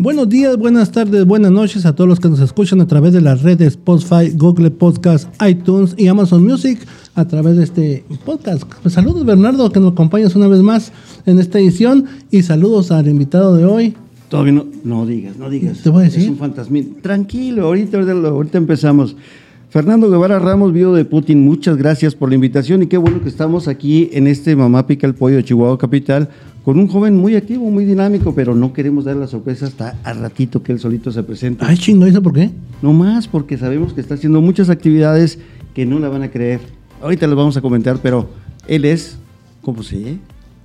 Buenos días, buenas tardes, buenas noches a todos los que nos escuchan a través de las redes Spotify, Google Podcast, iTunes y Amazon Music a través de este podcast. Saludos Bernardo, que nos acompañas una vez más en esta edición y saludos al invitado de hoy. Todavía no, no digas, no digas. Te voy a decir. Es un fantasmín. Tranquilo, ahorita, ahorita, ahorita empezamos. Fernando Guevara Ramos, vivo de Putin, muchas gracias por la invitación y qué bueno que estamos aquí en este Mamá Pica el Pollo de Chihuahua Capital con un joven muy activo, muy dinámico, pero no queremos dar la sorpresa hasta al ratito que él solito se presente. Ay, chingo, ¿eso por qué? No más, porque sabemos que está haciendo muchas actividades que no la van a creer. Ahorita les vamos a comentar, pero él es, ¿cómo se?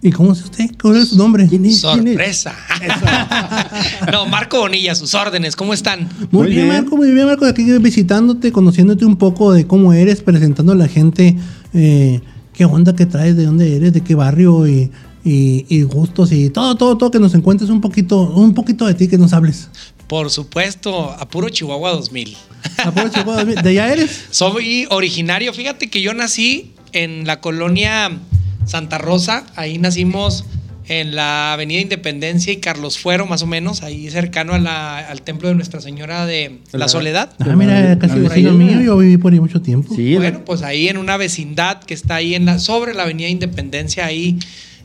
¿Y cómo es usted? ¿Cuál es su nombre? ¿Quién es? ¿Quién es? Sorpresa. no, Marco Bonilla, sus órdenes, ¿cómo están? Muy, Muy bien, bien. Marco, muy bien, Marco. Aquí visitándote, conociéndote un poco de cómo eres, presentando a la gente eh, qué onda que traes, de dónde eres, de qué barrio y, y- y gustos y todo, todo, todo, que nos encuentres un poquito, un poquito de ti, que nos hables. Por supuesto, a puro Chihuahua 2000. Aprovecha, Chihuahua, ¿De allá eres? Soy originario, fíjate que yo nací en la colonia Santa Rosa, ahí nacimos en la Avenida Independencia y Carlos Fuero, más o menos, ahí cercano a la- al templo de Nuestra Señora de la La- Soledad. Ah, mira, casi vecino mío, yo viví por ahí mucho tiempo. Sí, Bueno, la- pues ahí en una vecindad que está ahí en la, sobre la Avenida Independencia, ahí,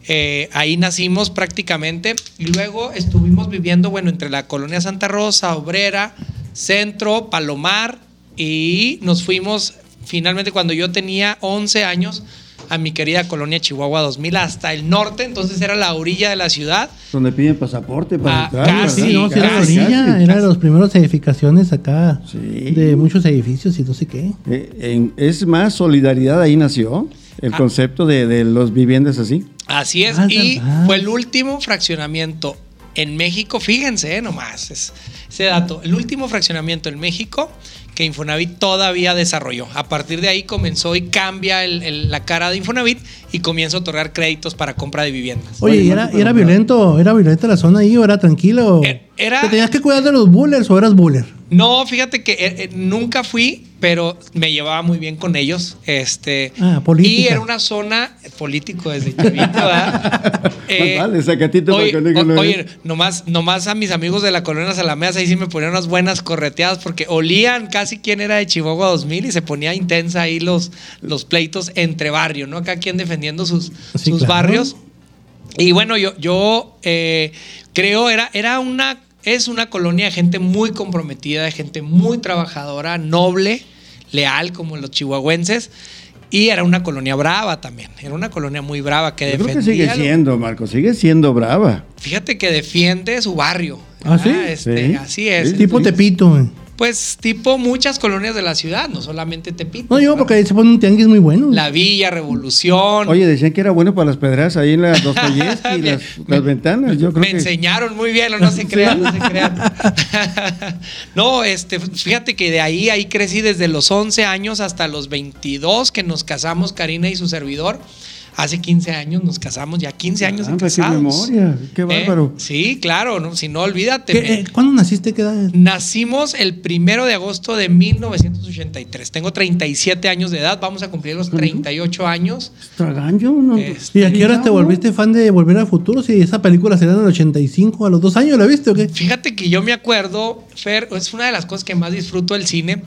eh, ahí nacimos prácticamente. Y luego estuvimos viviendo, bueno, entre la colonia Santa Rosa, Obrera, Centro, Palomar, y nos fuimos finalmente cuando yo tenía 11 años a mi querida colonia Chihuahua 2000 hasta el norte, entonces era la orilla de la ciudad. donde piden pasaporte para Ah, entrar. casi, Sí, no, era la orilla, casi. era de las primeras edificaciones acá, Sí. de muchos edificios y no sé qué. Eh, en- es más, solidaridad ahí nació el Ah. concepto de, de los viviendas así. Así es, Ah, y verdad. fue el último fraccionamiento en México, fíjense eh, nomás, es- ese dato, el último fraccionamiento en México que Infonavit todavía desarrolló. A partir de ahí comenzó y cambia el- el- la cara de Infonavit y comienza a otorgar créditos para compra de viviendas. Oye, ¿y era, era violento, era violenta la zona ahí o era tranquilo? Eh, era- ¿Te tenías que cuidar de los bullers o eras buller? No, fíjate que eh, eh, nunca fui, pero me llevaba muy bien con ellos. Este, Ah, política. Y era una zona político desde chavito, ¿verdad? Eh, vale, Zacatito, oye, para que no oye, nomás, nomás a mis amigos de la colonia Salameas ahí sí me ponían unas buenas correteadas porque olían casi quién era de Chihuahua 2000 y se ponía intensa ahí los, los pleitos entre barrio, ¿no? Cada quien defendiendo sus, Sí, sus claro. barrios. Y bueno, yo, yo eh, creo era, era una, es una colonia de gente muy comprometida, de gente muy trabajadora, noble, leal, como los chihuahuenses. Y era una colonia brava también. Era una colonia muy brava que Yo creo defendía. que sigue lo- siendo, Marco, sigue siendo brava. Fíjate que defiende su barrio. ¿Ah, sí? Este, Sí. Así es. Sí. Tipo Tepito. Pues tipo muchas colonias de la ciudad, no solamente Tepito. No, yo ¿verdad? porque ahí se pone un tianguis muy bueno. La Villa, Revolución. Oye, decían que era bueno para las pedras ahí en las Dostoyevsky, Bien. las, las ventanas. Yo creo me que enseñaron muy bien, no, no se crean, no se crean. no, este, fíjate que de ahí, ahí crecí desde los 11 años hasta los 22 que nos casamos, Karina y su servidor. Hace 15 años nos casamos, ya 15 años de Ah, pues, qué memoria, qué ¿Eh? bárbaro. Sí, claro, no, si no, olvídate. ¿Qué, me- eh, ¿Cuándo naciste? ¿Qué edad? Nacimos el primero de agosto de 1983. Tengo 37 años de edad, vamos a cumplir los 38 años. ¿Tragancho? No, Este, ¿Y a qué hora te volviste fan de Volver al Futuro? Si esa película será en el 85, a los dos años, ¿la viste o qué? Fíjate que yo me acuerdo, Fer, es una de las cosas que más disfruto del cine,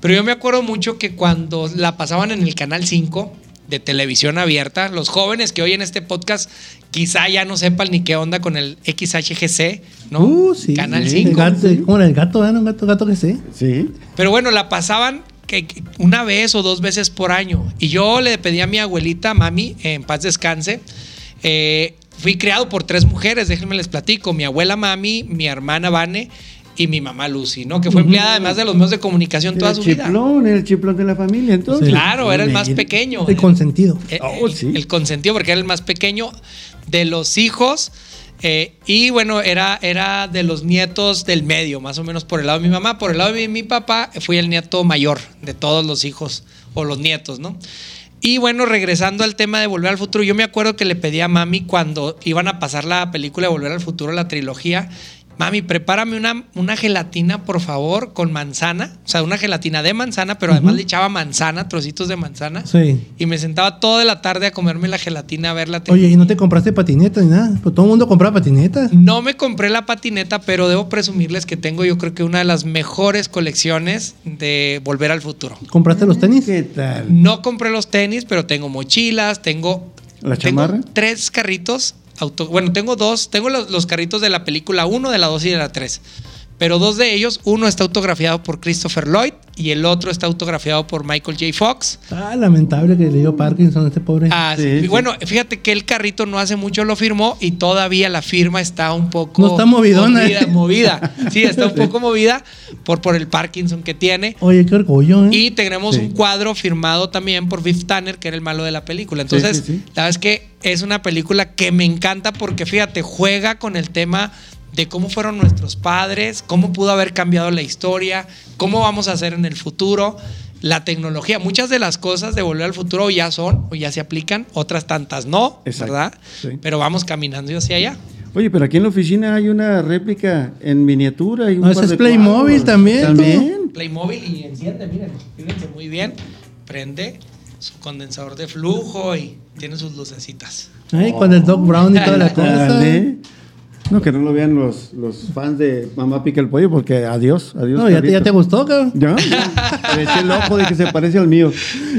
pero yo me acuerdo mucho que cuando la pasaban en el Canal 5 de televisión abierta, los jóvenes que oyen este podcast quizá ya no sepan ni qué onda con el XHGC, ¿no? Uh, sí. Canal El 5. gato, ¿Cómo era el gato? ¿verdad? Un gato, gato que sé. Sí. Pero bueno, la pasaban que, que una vez o dos veces por año. Y yo le pedí a mi abuelita, mami, en paz descanse. eh, fui criado por tres mujeres, déjenme les platico. Mi abuela mami, mi hermana Vane y mi mamá Lucy, ¿no? Que fue empleada además de los medios de comunicación toda el su vida. chiplón, era el chiplón de la familia, entonces. Sí. Claro, era el más pequeño. El consentido. Eh, Oh, el, sí. el consentido, porque era el más pequeño de los hijos Eh, y bueno, era, era de los nietos del medio, más o menos por el lado de mi mamá. Por el lado de mi papá, fui el nieto mayor de todos los hijos o los nietos, ¿no? Y bueno, regresando al tema de Volver al Futuro, yo me acuerdo que le pedí a mami cuando iban a pasar la película de Volver al Futuro, la trilogía, Mami, prepárame una, una gelatina, por favor, con manzana. O sea, una gelatina de manzana, pero además le echaba manzana, trocitos de manzana. Sí. Y me sentaba toda la tarde a comerme la gelatina, a ver la Oye, ¿y no te compraste patineta ni nada? Pues todo el mundo compraba patinetas. No me compré la patineta, pero debo presumirles que tengo yo creo que una de las mejores colecciones de Volver al Futuro. ¿Compraste los tenis? ¿Qué tal? No compré los tenis, pero tengo mochilas, tengo... ¿La tengo chamarra? tres carritos auto, bueno, tengo dos, tengo los, los carritos de la película 1, de la 2 y de la 3. Pero dos de ellos, uno está autografiado por Christopher Lloyd y el otro está autografiado por Michael J. Fox. Ah, lamentable que le dio Parkinson a este pobre. Ah, sí. Sí. Bueno, fíjate que el carrito no hace mucho lo firmó y todavía la firma está un poco No está movidona. movida, movida. Sí, está un poco movida por, por el Parkinson que tiene. Oye, qué orgullo, ¿eh? Y tenemos Sí. un cuadro firmado también por Viv Tanner, que era el malo de la película. Entonces, sí, sí. la verdad es que es una película que me encanta porque, fíjate, juega con el tema de cómo fueron nuestros padres, cómo pudo haber cambiado la historia, cómo vamos a hacer en el futuro, la tecnología. Muchas de las cosas de Volver al Futuro ya son o ya se aplican, otras tantas no, Exacto. ¿verdad? Sí. Pero vamos caminando hacia allá. Oye, pero aquí en la oficina hay una réplica en miniatura. Y un No, ese par es de Playmobil cuadros. también, También. Playmobil y enciende, miren, fíjense muy bien, prende su condensador de flujo y tiene sus lucecitas. Ay, con el Doc Brown y toda la cosa. No, que no lo vean los, los fans de Mamá Pica el Pollo, porque adiós, adiós. No, ya te, ya Carlitos. te gustó, cabrón. ¿Ya? ya. Eché el ojo de que se parece al mío.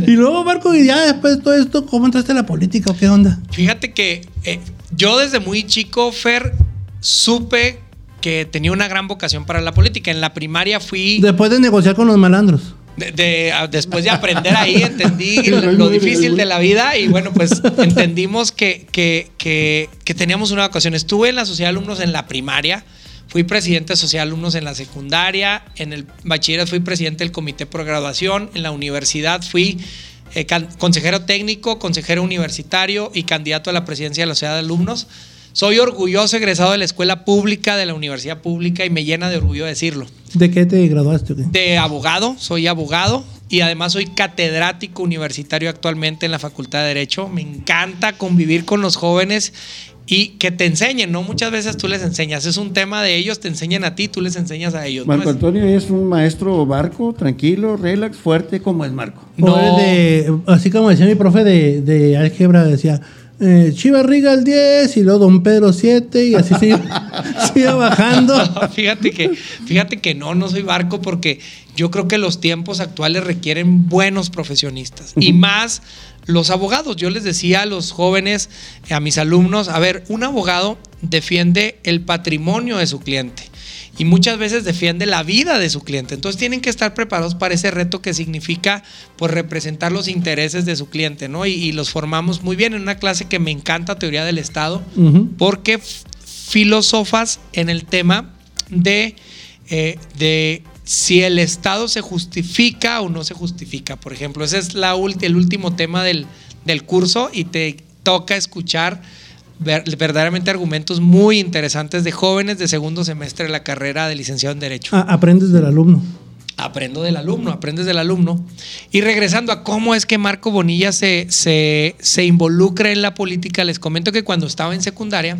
Y luego, Marco, y ya después de todo esto, ¿cómo entraste a la política o qué onda? Fíjate que eh, yo desde muy chico, Fer, supe que tenía una gran vocación para la política. En la primaria fui, Después de negociar con los malandros. De- de- a- después de aprender ahí, entendí lo, difícil de la vida y bueno, pues entendimos que, que, que, que teníamos una vocación. Estuve en la sociedad de alumnos en la primaria. Fui presidente de Sociedad de Alumnos en la secundaria, en el bachillerato fui presidente del comité por graduación, en la universidad fui eh, consejero técnico, consejero universitario y candidato a la presidencia de la Sociedad de Alumnos. Soy orgulloso egresado de la escuela pública, de la universidad pública y me llena de orgullo decirlo. ¿De qué te graduaste? De abogado, soy abogado y además soy catedrático universitario actualmente en la Facultad de Derecho. Me encanta convivir con los jóvenes y que te enseñen, ¿no? Muchas veces tú les enseñas, es un tema de ellos, te enseñan a ti, tú les enseñas a ellos. Marco Es- Antonio es un maestro barco, tranquilo, relax, fuerte, como es Marco. No. eres de, así como decía mi profe de, de álgebra, decía, eh, Chivarriga el 10 y luego Don Pedro 7 y así se iba bajando. fíjate que, fíjate que no, no soy barco porque yo creo que los tiempos actuales requieren buenos profesionistas y más los abogados. Yo les decía a los jóvenes, a mis alumnos, a ver, un abogado defiende el patrimonio de su cliente y muchas veces defiende la vida de su cliente. Entonces tienen que estar preparados para ese reto que significa pues representar los intereses de su cliente, ¿no? Y, y los formamos muy bien en una clase que me encanta, teoría del Estado, porque filosofas en el tema de, eh, de si el Estado se justifica o no se justifica. Por ejemplo, ese es la el último tema del, del curso y te toca escuchar ver- verdaderamente argumentos muy interesantes de jóvenes de segundo semestre de la carrera de licenciado en Derecho. Ah, aprendes del alumno. Aprendo del alumno, aprendes del alumno. Y regresando a cómo es que Marco Bonilla se, se, se involucra en la política, les comento que cuando estaba en secundaria,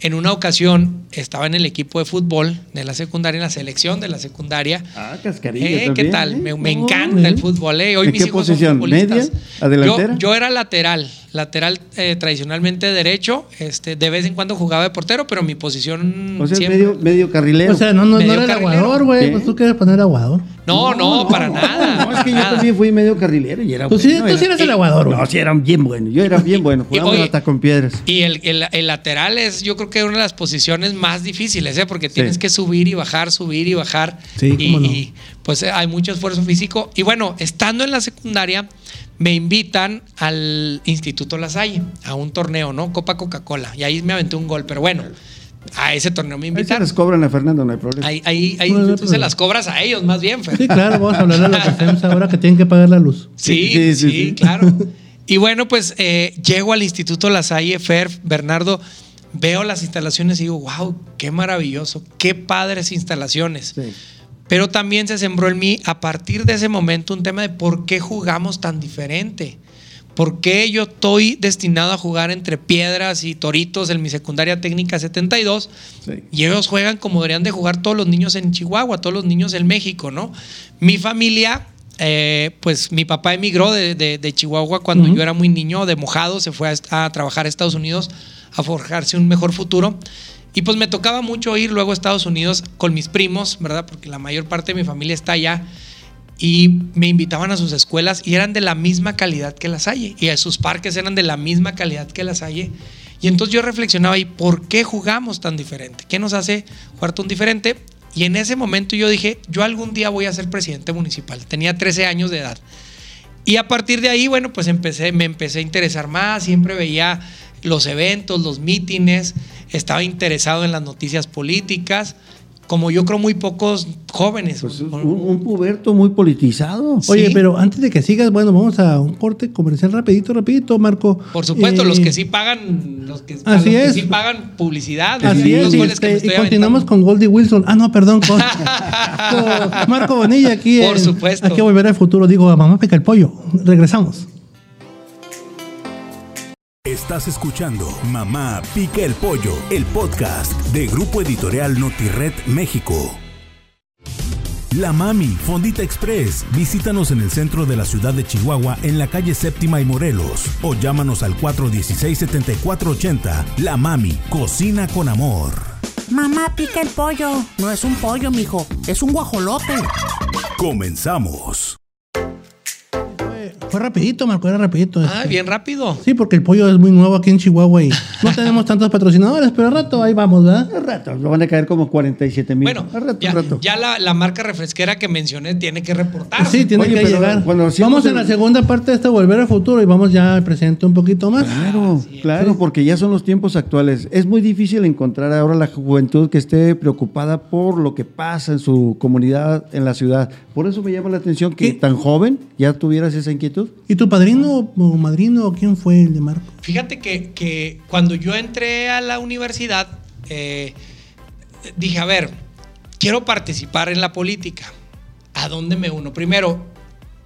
en una ocasión estaba en el equipo de fútbol de la secundaria, en la selección de la secundaria. Ah, cascarilla Eh, ¿Qué tal? ¿eh? Me, me No, encanta el fútbol. eh. Hoy ¿En mis qué hijos son posición? futbolistas. ¿Media? ¿Adelantera? Yo, yo era lateral, lateral eh, tradicionalmente derecho. Este, de vez en cuando jugaba de portero, pero mi posición O sea, siempre- medio, medio carrilero. O sea, no, no, no era el carrilero. aguador, güey. Pues tú quieres poner aguador. No, no, para nada. No, es que yo también fui medio carrilero y era Tú sí- tú sí era- eres el aguador, güey. No, sí, era bien bueno. Yo era bien bueno. Oye, hasta con piedras. Y el, el- el lateral es, yo creo que una de las posiciones más difíciles, ¿eh? porque tienes Sí. que subir y bajar, subir y bajar. Sí, y, cómo no. y, pues eh, hay mucho esfuerzo físico. Y bueno, estando en la secundaria, me invitan al Instituto La Salle, a un torneo, ¿no? Copa Coca-Cola. Y ahí me aventé un gol, pero bueno, a ese torneo me Ahí se invitan. les cobran a Fernando, no hay problema. Ahí, ahí, ahí No, no, tú no. se las cobras a ellos, más bien, Fer. Sí, claro, vamos a hablar de lo que hacemos ahora que tienen que pagar la luz. Sí, Sí, sí, sí, sí. claro. Y bueno, pues eh, llego al Instituto La Salle, Fer, Bernardo, veo las instalaciones y digo, wow, qué maravilloso, qué padres instalaciones. Sí. Pero también se sembró en mí a partir de ese momento un tema de por qué jugamos tan diferente. ¿Por qué yo estoy destinado a jugar entre piedras y toritos en mi secundaria técnica 72? Sí. Y ellos juegan como deberían de jugar todos los niños en Chihuahua, todos los niños en México, ¿no? Mi familia, eh, pues mi papá emigró de, de- de Chihuahua cuando yo era muy niño, de mojado, se fue a, a trabajar a Estados Unidos a forjarse un mejor futuro. Y pues me tocaba mucho ir luego a Estados Unidos con mis primos, ¿verdad? Porque la mayor parte de mi familia está allá. Y me invitaban a sus escuelas y eran de la misma calidad que la Salle. Y a sus parques eran de la misma calidad que la Salle. Y entonces yo reflexionaba, ¿y por qué jugamos tan diferente? ¿Qué nos hace jugar tan diferente? Y en ese momento yo dije, yo algún día voy a ser presidente municipal. Tenía 13 años de edad. Y a partir de ahí, bueno, pues empecé, me empecé a interesar más, siempre veía los eventos, los mítines, estaba interesado en las noticias políticas, como yo creo muy pocos jóvenes. Pues un, un puberto muy politizado. Oye, pero antes de que sigas, bueno, vamos a un corte comercial rapidito, rapidito, Marco. Por supuesto, Eh, los que sí pagan, los que, así los que sí pagan publicidad, Así es, este, y estoy continuamos aventando. con Goldie Wilson. Ah, no, perdón, con, con Marco Bonilla aquí. Por en- supuesto. Aquí a volver al futuro, digo, a mamá pica el pollo. Regresamos. Estás escuchando Mamá Pica el Pollo, el podcast de Grupo Editorial Notired México. La Mami, Fondita Express. Visítanos en el centro de la ciudad de Chihuahua, en la calle Séptima y Morelos. O llámanos al 416-7480. La Mami, cocina con amor. Mamá pica el pollo. No es un pollo, mijo. Es un guajolote. Comenzamos. Fue, fue rapidito, Marco, era rapidito. Ah, este. bien rápido. Sí, porque el pollo es muy nuevo aquí en Chihuahua y no tenemos tantos patrocinadores, pero al rato ahí vamos, ¿verdad? Al rato, lo van a caer como 47 mil. Bueno, al rato, ya, al rato. ya la, la marca refresquera que mencioné tiene que reportar. Sí, tiene Oye, que llegar. cuando hacíamos Vamos en el- la segunda parte de este Volver al Futuro y vamos ya al presente un poquito más. Claro, claro, porque ya son los tiempos actuales. Es muy difícil encontrar ahora la juventud que esté preocupada por lo que pasa en su comunidad, en la ciudad. Por eso me llama la atención que ¿Qué? tan joven ya tuvieras esa ¿Y tu padrino o madrino quién fue el de Marco? Fíjate que, que cuando yo entré a la universidad, eh, dije, a ver, quiero participar en la política. ¿A dónde me uno? Primero,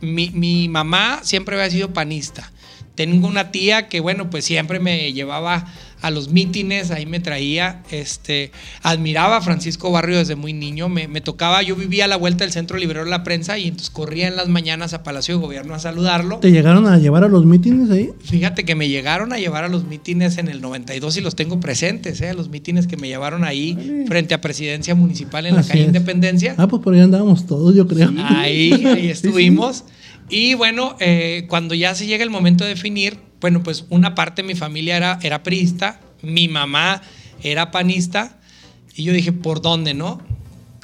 mi, mi mamá siempre había sido panista. Tengo una tía que, bueno, pues siempre me llevaba a los mítines, ahí me traía, este, admiraba a Francisco Barrio desde muy niño, me, me tocaba, yo vivía a la vuelta del Centro Librero de la Prensa y entonces corría en las mañanas a Palacio de Gobierno a saludarlo. ¿Te llegaron a llevar a los mítines ahí? Fíjate que me llegaron a llevar a los mítines en el 92 y los tengo presentes, ¿eh? los mítines que me llevaron ahí frente a Presidencia Municipal en la calle es. Independencia. Ah, pues por ahí andábamos todos, yo creo. Ahí, ahí estuvimos. Y bueno, eh, cuando ya se llega el momento de definir, bueno, pues una parte de mi familia era, era priista, mi mamá era panista, y yo dije, ¿por dónde, no?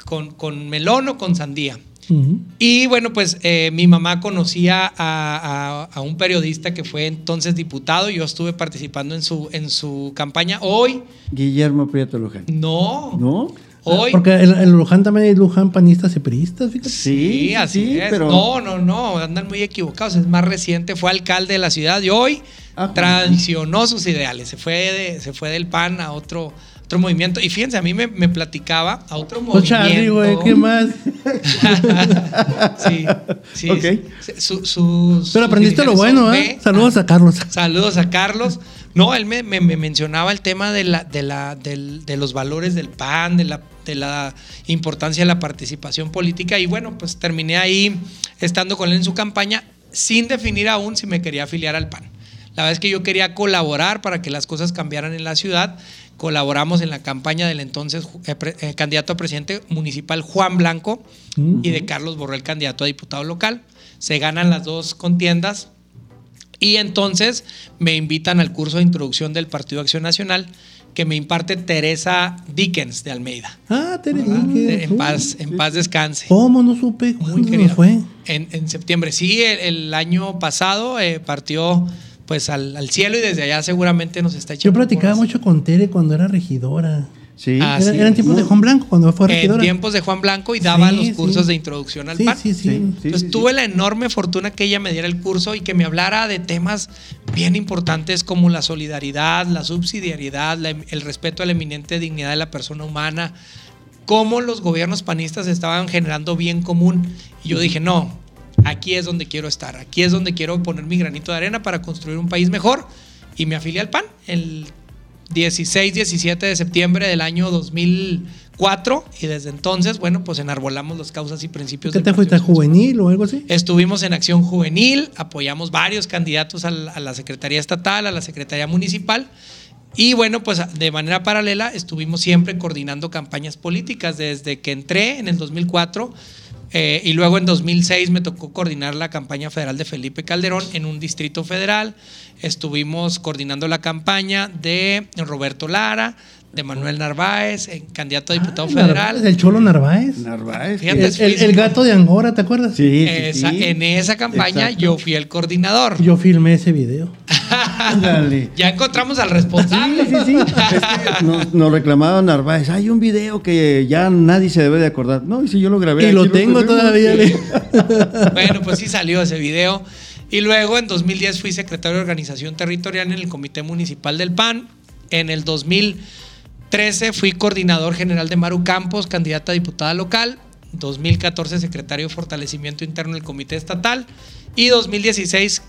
¿Con, con melón o con sandía? Y bueno, pues eh, mi mamá conocía a, a- a un periodista que fue entonces diputado. Yo estuve participando en su, en su campaña. Hoy, Guillermo Prieto Luján. no. ¿No? Hoy. Porque el, el Luján también es Luján panistas y priistas, fíjate. Sí, así sí, es. pero- No, no, no, andan muy equivocados. Es más reciente, fue alcalde de la ciudad y hoy Ah, traicionó sus ideales. Se fue, de- se fue del PAN a otro, otro movimiento. Y fíjense, a mí me, me platicaba a otro Pues Charlie, güey, movimiento. ¿qué más? sí, sí. Ok. sí. Su- sus- Pero aprendiste lo bueno, ¿eh? B. Saludos a Carlos. Saludos a Carlos. No, él me, me- me mencionaba el tema de, la, de, la, de los valores del PAN, de la, de la importancia de la participación política. Y bueno, pues terminé ahí estando con él en su campaña sin definir aún si me quería afiliar al PAN. La verdad es que yo quería colaborar para que las cosas cambiaran en la ciudad. Colaboramos en la campaña del entonces eh, pre- eh, candidato a presidente municipal Juan Blanco y de Carlos Borrell, candidato a diputado local. Se ganan las dos contiendas. Y entonces me invitan al curso de introducción del Partido Acción Nacional que me imparte Teresa Dickens de Almeida. Ah, Tere, En paz, en paz descanse. ¿Cómo no supe? Muy ¿Cuándo querida. nos fue? En, en septiembre. Sí, el, el año pasado eh, partió pues al, al cielo y desde allá seguramente nos está Yo echando. platicaba porras. mucho con Tere cuando era regidora. Sí. Ah, Era- sí. eran tiempos de Juan Blanco cuando fue En regidora. tiempos de Juan Blanco y daba Sí, los cursos sí. de introducción al Sí, PAN. sí, sí. Sí, sí, Entonces sí, tuve sí. la enorme fortuna que ella me diera el curso y que me hablara de temas bien importantes como la solidaridad, la subsidiariedad, la- el respeto a la eminente dignidad de la persona humana, cómo los gobiernos panistas estaban generando bien común. Y yo dije, no, aquí es donde quiero estar, aquí es donde quiero poner mi granito de arena para construir un país mejor. Y me afilié al PAN el 16, 17 de septiembre del año 2004 y desde entonces, bueno, pues enarbolamos las causas y principios ¿Qué te fuiste a juvenil o algo así? Estuvimos en acción juvenil, apoyamos varios candidatos a la, a la Secretaría Estatal, a la Secretaría Municipal. Y bueno, pues de manera paralela estuvimos siempre coordinando campañas políticas desde que entré en el 2004 eh, y luego en 2006 me tocó coordinar la campaña federal de Felipe Calderón en un distrito federal. Estuvimos coordinando la campaña de Roberto Lara, de Manuel Narváez, candidato a diputado Ah, federal. Narváez, El Cholo Narváez. Narváez. Fíjate, El, el- el gato de Angora, ¿te acuerdas? Sí, sí, Esa- sí. En esa campaña Exacto. yo fui el coordinador. Yo filmé ese video. Ya encontramos al Sí, responsable. sí, sí. Es que nos, nos reclamaba Narváez. Hay un video que ya nadie se debe de acordar. No, y si yo lo grabé. Y aquí lo tengo tenemos. todavía. le- Bueno, pues sí salió ese video. Y luego en 2010 fui secretario de organización territorial en el Comité Municipal del PAN. En el 2013 fui coordinador general de Maru Campos, candidata a diputada local. 2014 secretario de fortalecimiento interno del Comité Estatal. Y 2016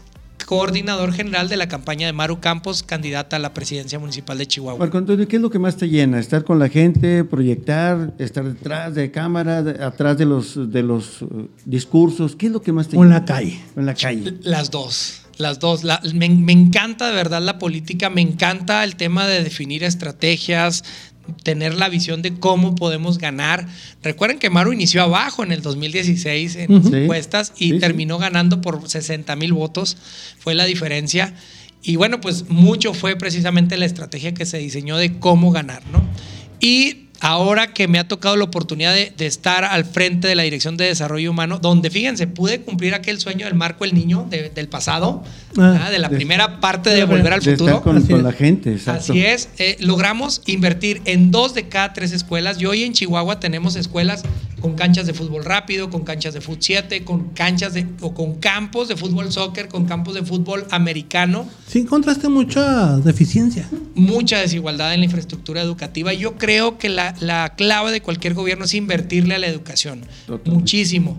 coordinador general de la campaña de Maru Campos, candidata a la presidencia municipal de Chihuahua. Marco Antonio, ¿qué es lo que más te llena? ¿Estar con la gente, proyectar, estar detrás de cámara, de- atrás de los, de los uh, discursos? ¿Qué es lo que más te O en llena? la calle. En la calle. Las dos, las dos. La- me, me encanta de verdad la política, me encanta el tema de definir estrategias, tener la visión de cómo podemos ganar. Recuerden que Maru inició abajo en el 2016 en las encuestas y Sí, sí. terminó ganando por 60 mil votos, fue la diferencia. Y bueno, pues mucho fue precisamente la estrategia que se diseñó de cómo ganar, ¿no? Y ahora que me ha tocado la oportunidad de, de estar al frente de la Dirección de Desarrollo Humano, donde fíjense, pude cumplir aquel sueño del Marco el Niño de- del pasado, Ah. de la De- primera parte de Volver al Futuro. estar con, Así con es. la gente, exacto. Así es, eh, logramos invertir en dos de cada tres escuelas y hoy en Chihuahua tenemos escuelas con canchas de fútbol rápido, con canchas de fútbol 7, con canchas de, o con campos de fútbol soccer, con campos de fútbol americano, Sí, encontraste mucha deficiencia. mucha desigualdad en la infraestructura educativa. Yo creo que la, la clave de cualquier gobierno es invertirle a la educación, Totalmente. muchísimo.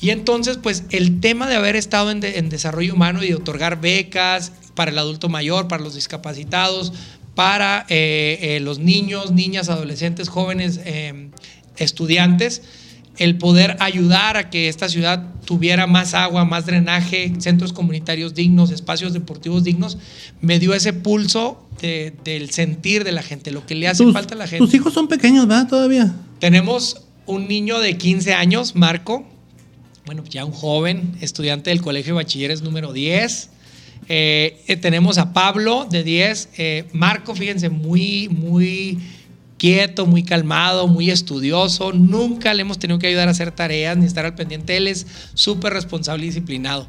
Y entonces, pues el tema de haber estado en, de- en desarrollo humano y de otorgar becas para el adulto mayor, para los discapacitados, para eh, eh, los niños, niñas, adolescentes, jóvenes, eh, estudiantes, el poder ayudar a que esta ciudad tuviera más agua, más drenaje, centros comunitarios dignos, espacios deportivos dignos, me dio ese pulso de- del sentir de la gente, lo que le hace Tus- falta a la gente. Tus hijos son pequeños, ¿verdad? Todavía. Tenemos un niño de 15 años, Marco, bueno, ya un joven, estudiante del Colegio de Bachilleres número 10. Eh, eh, tenemos a Pablo de 10. Eh, Marco, fíjense, muy, muy quieto, muy calmado, muy estudioso. Nunca le hemos tenido que ayudar a hacer tareas ni estar al pendiente. Él es súper responsable y disciplinado.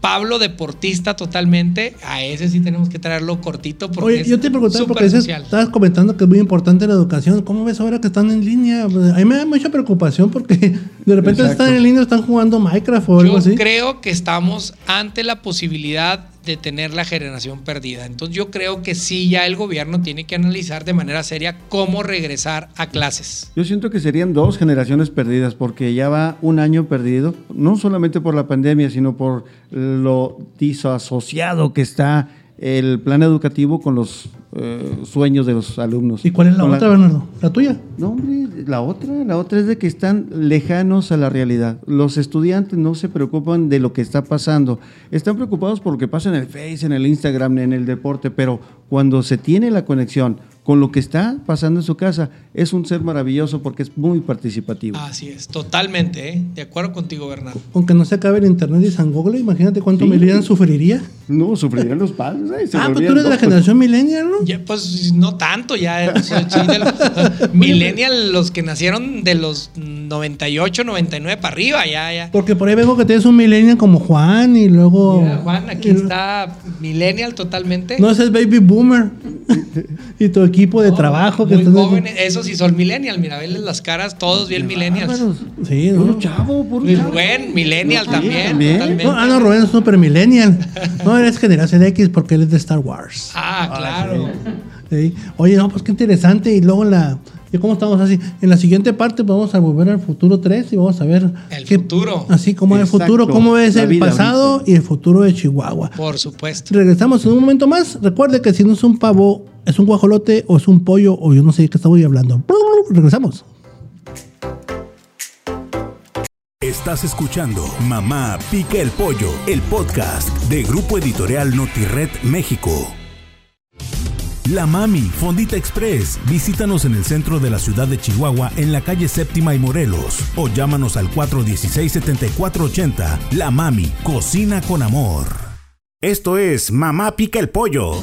Pablo, deportista totalmente, a ese sí tenemos que traerlo cortito porque Oye, es yo te preguntaba porque estabas comentando que es muy importante la educación. ¿Cómo ves ahora que están en línea? Pues, A mí me da mucha preocupación porque de repente Exacto. están en línea, están jugando Minecraft o algo Yo así. creo que estamos ante la posibilidad de tener la generación perdida. Entonces yo creo que sí ya el gobierno tiene que analizar de manera seria cómo regresar a clases. Yo siento que serían dos generaciones perdidas porque ya va un año perdido, no solamente por la pandemia, sino por lo disasociado que está el plan educativo con los eh, sueños de los alumnos. ¿Y cuál es la Con otra, Bernardo? ¿La tuya? No, hombre, la otra, la otra es de que están lejanos a la realidad. Los estudiantes no se preocupan de lo que está pasando. Están preocupados por lo que pasa en el Face, en el Instagram, en el deporte, pero cuando se tiene la conexión con lo que está pasando en su casa, es un ser maravilloso porque es muy participativo. Así es, totalmente, ¿eh? de acuerdo contigo, Bernardo. Aunque no se acabe el internet y San Google, imagínate cuánto Sí. Miriam sufriría. No, sufrirían los padres. ¿eh? Se ah, pues volvían tú eres de la generación millennial, ¿no? Ya, pues no tanto, ya los millennial, los que nacieron de los 98, 99 para arriba, ya, ya. Porque por ahí veo que tienes un millennial como Juan y luego. Mira, Juan, aquí está Millennial totalmente. No, ese es Baby Boomer. y tu equipo de trabajo que Muy jóvenes, esos sí son Millennial, mira, veles las caras, todos bien Millennials. Sí, ¿no? Puro chavo, puro Luis chavo. Rubén, Millennial Sí, también, también. No, ah, no, Rubén es super millennial. No, eres generación X porque él es de Star Wars. Ah, claro. Sí. Oye, no, pues qué interesante. Y luego la. ¿y ¿Cómo estamos así? En la siguiente parte pues, vamos a volver al futuro 3 y vamos a ver. El futuro. Así como el Exacto. futuro, cómo es La el pasado ahorita. y el futuro de Chihuahua. Por supuesto. Regresamos en un momento más. Recuerde que si no es un pavo, es un guajolote o es un pollo o yo no sé de qué estoy hablando. Regresamos. Estás escuchando Mamá Pica el Pollo, el podcast de Grupo Editorial Notired México. La Mami Fondita Express. Visítanos en el centro de la ciudad de Chihuahua, en la calle Séptima y Morelos. O llámanos al 416-7480. La Mami, cocina con amor. Esto es Mamá Pica el Pollo.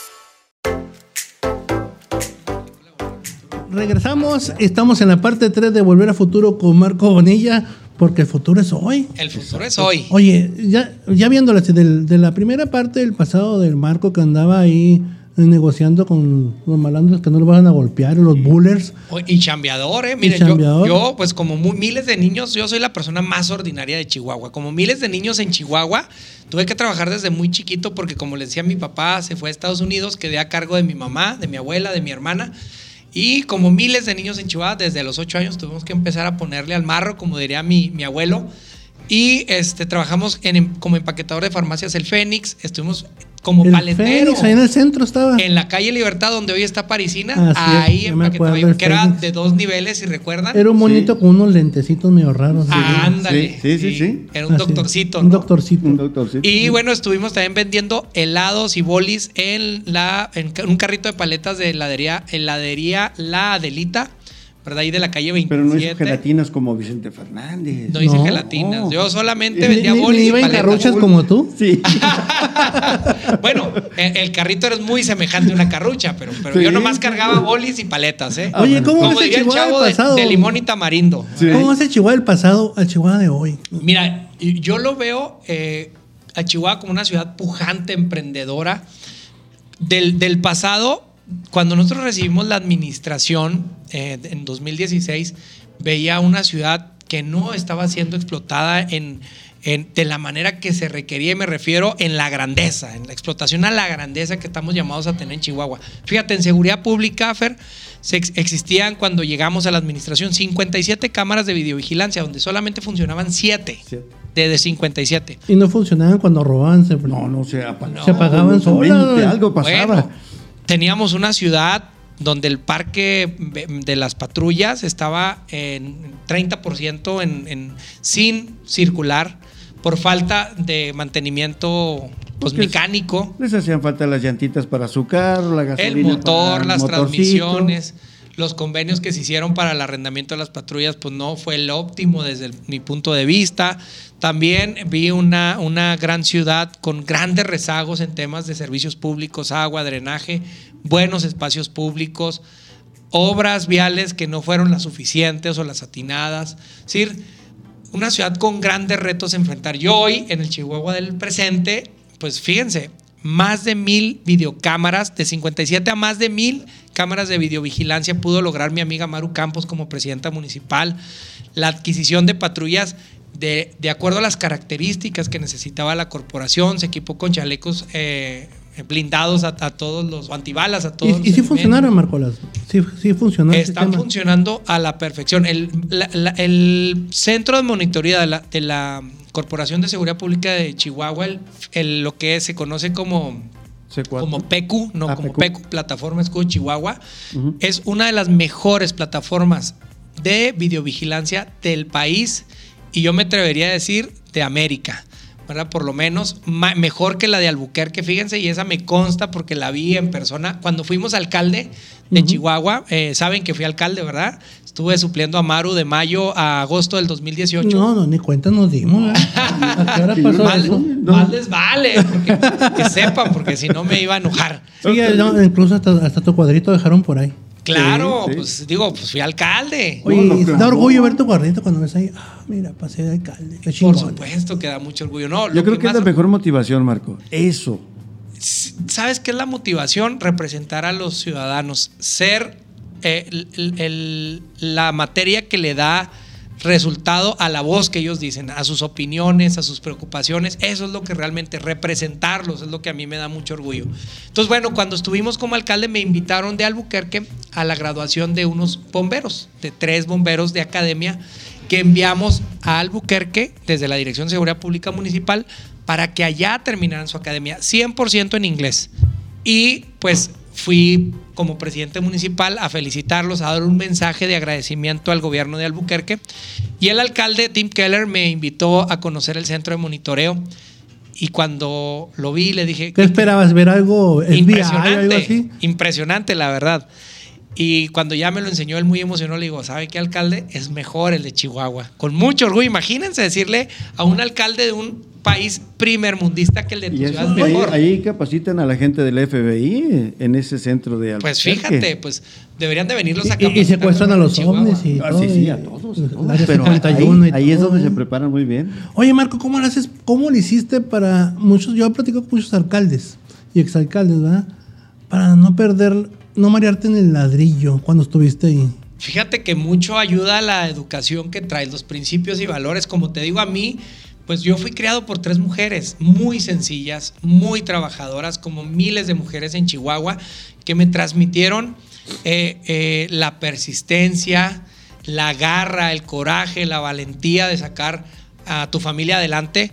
Regresamos. Estamos en la parte 3 de Volver a Futuro con Marco Bonilla, porque el futuro es hoy. El futuro es hoy. Oye, ya, ya viéndolo así, del- de la primera parte del pasado del Marco que andaba ahí negociando con los malandros que no lo van a golpear, los bullers. Y chambeador, ¿eh? Miren, chambeador. Yo, yo, pues como miles de niños, yo soy la persona más ordinaria de Chihuahua. Como miles de niños en Chihuahua, tuve que trabajar desde muy chiquito porque como le decía mi papá, se fue a Estados Unidos, quedé a cargo de mi mamá, de mi abuela, de mi hermana. Y como miles de niños en Chihuahua, desde los ocho años tuvimos que empezar a ponerle al marro, como diría mi, mi abuelo. Y este, trabajamos em- como empaquetador de farmacias El Fénix, estuvimos como El paletero. Fénix, ahí en el centro estaba. En la calle Libertad, donde hoy está Parisina, ahí yo, del que era de dos niveles, si recuerdan. Era un monito con unos lentecitos medio raros. Ah, ándale. Sí, sí, sí, sí. Era un doctorcito. Un ¿no? doctorcito. Un doctorcito. Y bueno, estuvimos también vendiendo helados y bolis en la en un carrito de paletas de heladería, heladería La Adelita, ¿verdad? Ahí de la calle 27. Pero no hizo gelatinas como Vicente Fernández. No hice gelatinas. No. Yo solamente Ni- vendía bolis y iba en paletas. carruchas como tú. Sí. bueno, eh, el carrito era muy semejante a una carrucha, pero, pero Sí. yo nomás cargaba bolis y paletas, ¿eh? Oye, ¿cómo el diría el Chihuahua chavo del de, pasado? de limón y tamarindo. Sí. ¿Cómo hace Chihuahua del pasado al Chihuahua de hoy? Mira, yo lo veo eh, a Chihuahua como una ciudad pujante, emprendedora. Del, del pasado, cuando nosotros recibimos la administración eh, en 2016, veía una ciudad que no estaba siendo explotada en, en- de la manera que se requería, y me refiero en la grandeza, en la explotación a la grandeza que estamos llamados a tener en Chihuahua. Fíjate, en seguridad pública, Fer, se ex- existían cuando llegamos a la administración 57 cámaras de videovigilancia, donde solamente funcionaban 7 Siete. de, de 57. Y no funcionaban cuando robaban. Se, No, no se apagaba. Se apagaban solas. Algo pasaba. Bueno, teníamos una ciudad donde el parque de las patrullas estaba en 30% en, en- sin circular por falta de mantenimiento pues, Porque es- mecánico. Les hacían falta las llantitas para su carro, la gasolina. El motor, para el las motorcito. transmisiones, los convenios que se hicieron para el arrendamiento de las patrullas, pues no fue el óptimo desde el- mi punto de vista. También vi una, una gran ciudad con grandes rezagos en temas de servicios públicos, agua, drenaje, buenos espacios públicos, obras viales que no fueron las suficientes o las atinadas. Es decir, una ciudad con grandes retos a enfrentar. Yo hoy, en el Chihuahua del presente, pues fíjense, más de mil videocámaras, de 57 a más de mil cámaras de videovigilancia pudo lograr mi amiga Maru Campos como presidenta municipal. La adquisición de patrullas de, de acuerdo a las características que necesitaba la corporación, se equipó con chalecos eh, blindados a, a todos los o antibalas, a todos. Y, los y sí elementos. funcionaron, Marcolas. Sí, sí funcionó. Están funcionando a la perfección. El, la- la- el centro de monitoría de la, de la Corporación de Seguridad Pública de Chihuahua, el, el- lo que se conoce como, C4. como PECU, no Ah, como PECU. PECU, Plataforma Escudo Chihuahua, es una de las mejores plataformas de videovigilancia del país y yo me atrevería a decir de América. ¿verdad? Por lo menos, ma- mejor que la de Albuquerque, fíjense, y esa me consta porque la vi en persona. Cuando fuimos alcalde de Chihuahua, eh, saben que fui alcalde, ¿verdad? Estuve supliendo a Maru de mayo a agosto del 2018. No, no, ni cuenta nos dimos. ¿verdad? ¿A qué hora pasó Mal, eso? mal les vale, porque- que sepan, porque si no me iba a enojar. Sí, no, incluso hasta, hasta tu cuadrito dejaron por ahí. Claro, Sí, sí. pues digo, pues fui alcalde. Oye, No, no, y claro. da orgullo ver tu cuadrito cuando ves ahí. Ah, mira, pasé de alcalde. Qué Por supuesto que da mucho orgullo. No, Yo creo que es la mejor motivación, Marco. Eso. ¿Sabes qué es la motivación? Representar a los ciudadanos, ser eh, el- el- la materia que le da resultado a la voz que ellos dicen, a sus opiniones, a sus preocupaciones. Eso es lo que realmente representarlos, es lo que a mí me da mucho orgullo. Entonces, bueno, cuando estuvimos como alcalde me invitaron de Albuquerque a la graduación de unos bomberos, de tres bomberos de academia que enviamos a Albuquerque desde la Dirección de Seguridad Pública Municipal para que allá terminaran su academia 100% en inglés. Y pues fui como presidente municipal a felicitarlos, a dar un mensaje de agradecimiento al gobierno de Albuquerque. Y el alcalde Tim Keller me invitó a conocer el centro de monitoreo. Y cuando lo vi, le dije, ¿Qué esperabas? ¿Ver algo impresionante, algo así? impresionante, la verdad. Y cuando ya me lo enseñó él muy emocionado, le digo, ¿sabe qué alcalde? Es mejor el de Chihuahua. Con mucho orgullo. Imagínense decirle a un alcalde de un país primermundista que el de tu ciudad es ahí, mejor. ahí capacitan a la gente del FBI en ese centro de Pues Albuquerque. fíjate, pues deberían de venirlos a Y, y capacitar secuestran a los ovnis y Ah, todo. sí, sí, y- a todos. a el todos. área Pero 51 ahí, y ahí es donde se preparan muy bien. Oye, Marco, ¿cómo lo haces? ¿Cómo lo hiciste para muchos? Yo he platicado con muchos alcaldes y exalcaldes, ¿verdad? Para no perder, no marearte en el ladrillo cuando estuviste ahí. Fíjate que mucho ayuda a la educación que traes, los principios y valores. Como te digo a mí, pues yo fui criado por tres mujeres muy sencillas, muy trabajadoras, como miles de mujeres en Chihuahua, que me transmitieron eh, eh, la persistencia, la garra, el coraje, la valentía de sacar a tu familia adelante.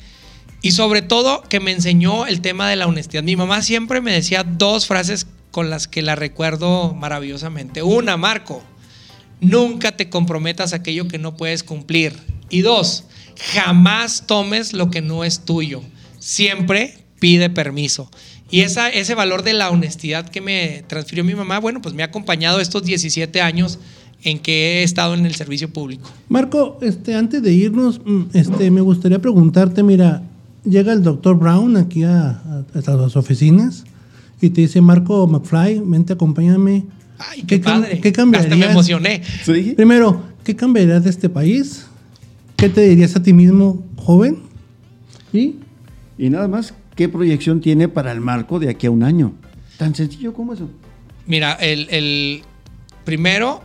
Y sobre todo que me enseñó el tema de la honestidad. Mi mamá siempre me decía dos frases con las que la recuerdo maravillosamente. Una, Marco, nunca te comprometas a aquello que no puedes cumplir. Y dos, jamás tomes lo que no es tuyo. Siempre pide permiso. Y esa, ese valor de la honestidad que me transfirió mi mamá, bueno, pues me ha acompañado estos 17 años en que he estado en el servicio público. Marco, este, antes de irnos, mm, este, me gustaría preguntarte, mira, llega el doctor Brown aquí a, a- a las oficinas y te dice, Marco McFly, vente, acompáñame. Ay, qué, padre. ¿Qué Hasta cambiarías? me emocioné. Sí. Primero, ¿qué cambiarías de este país? ¿Qué te dirías a ti mismo, joven? ¿Y? Y nada más, ¿qué proyección tiene para el marco de aquí a un año? Tan sencillo como eso. Mira, el, el- primero,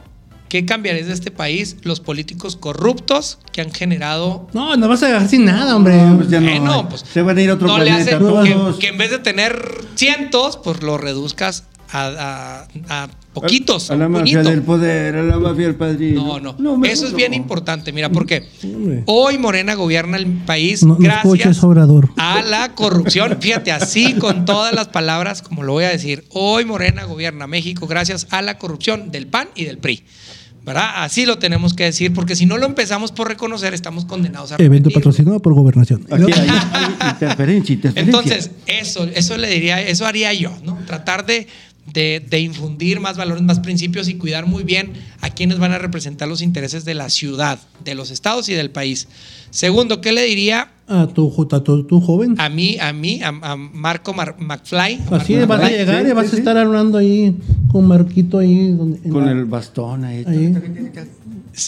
¿qué cambiarías de este país? Los políticos corruptos que han generado No, no vas a dejar sin nada, hombre. No, pues ya no. Bueno, pues, se van a ir a otro no le planeta todos. que, que en vez de tener cientos, pues lo reduzcas a, a- a poquitos. A la mafia puñito. del poder, a la mafia del padrino. No, no. Eso es bien no. importante. Mira, porque hoy Morena gobierna el país No, gracias a la corrupción. Fíjate, así con todas las palabras, como lo voy a decir. Hoy Morena gobierna México gracias a la corrupción del PAN y del PRI. ¿Verdad? Así lo tenemos que decir, porque si no lo empezamos por reconocer, estamos condenados a Evento patrocinado por Gobernación. Aquí hay, hay interferencia, interferencia. Entonces, eso, eso le diría, eso haría yo, ¿no? Tratar de, de- de infundir más valores, más principios y cuidar muy bien a quienes van a representar los intereses de la ciudad, de los estados y del país. Segundo, ¿qué le diría A tu, a tu, tu joven. a mí, a mí, a, a Marco Mar- McFly? Así Marco vas a llegar sí, y vas sí, a sí. estar hablando ahí con Marquito ahí. donde- Con la- el bastón ahí. ahí.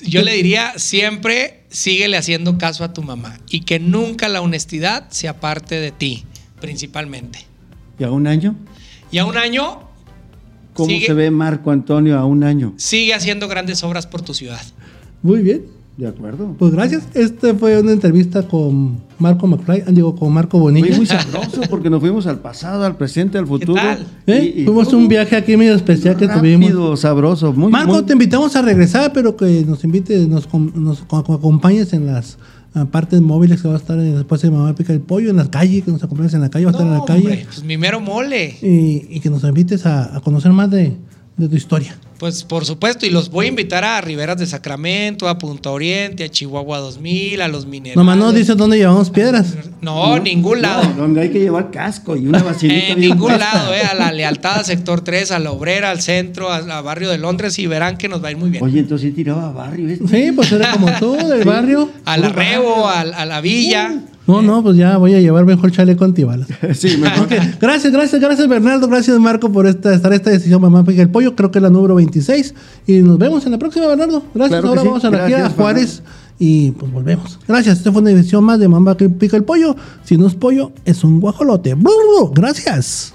Yo le diría, siempre síguele haciendo caso a tu mamá y que nunca la honestidad sea parte de ti, principalmente. ¿Y a un año? Y a un año, ¿Cómo Sigue- se ve Marco Antonio a un año? sigue haciendo grandes obras por tu ciudad. Muy bien. De acuerdo. Pues gracias. Este fue una entrevista con Marco McFly, ah, digo, con Marco Bonilla. Fue muy sabroso porque nos fuimos al pasado, al presente, al futuro. tal? ¿Eh? Y- y Fuimos todo un viaje aquí medio especial que tuvimos. sabroso. Muy, Marco, muy- te invitamos a regresar, pero que nos invites, nos, com- nos co- acompañes en las partes móviles que va a estar en- después de Mamá Pica el Pollo, en las calles, que nos acompañes en la calle, va a estar en la calle. hombre, pues mi mero mole. Y, y que nos invites a, a conocer más de, de tu historia. Pues por supuesto, y los voy a invitar a Riberas de Sacramento, a Punta Oriente, a Chihuahua 2000, a los minerales. Nomás no dices dónde llevamos piedras. No, ningún lado. No, donde hay que llevar casco y una vacinita. En ningún puesta. lado, eh, a la lealtad, al sector 3, a la obrera, al centro, al al barrio de Londres y verán que nos va a ir muy bien. Oye, entonces sí tiraba a barrio. este. Sí, pues era como tú, del barrio. Al arrebo, al- a la villa. No, no, pues ya voy a llevar mejor chaleco antibalas. Sí, mejor. Ok, Gracias, gracias, gracias Bernardo, gracias Marco por esta, estar esta decisión Mamá Pica el Pollo, creo que es la número 26 y nos vemos en la próxima Bernardo. Gracias, Claro ahora sí. vamos a la Gracias, a Juárez y pues volvemos. Gracias, esta fue una edición más de Mamá Pica el Pollo, si no es pollo es un guajolote. ¡Bru, bru! Gracias.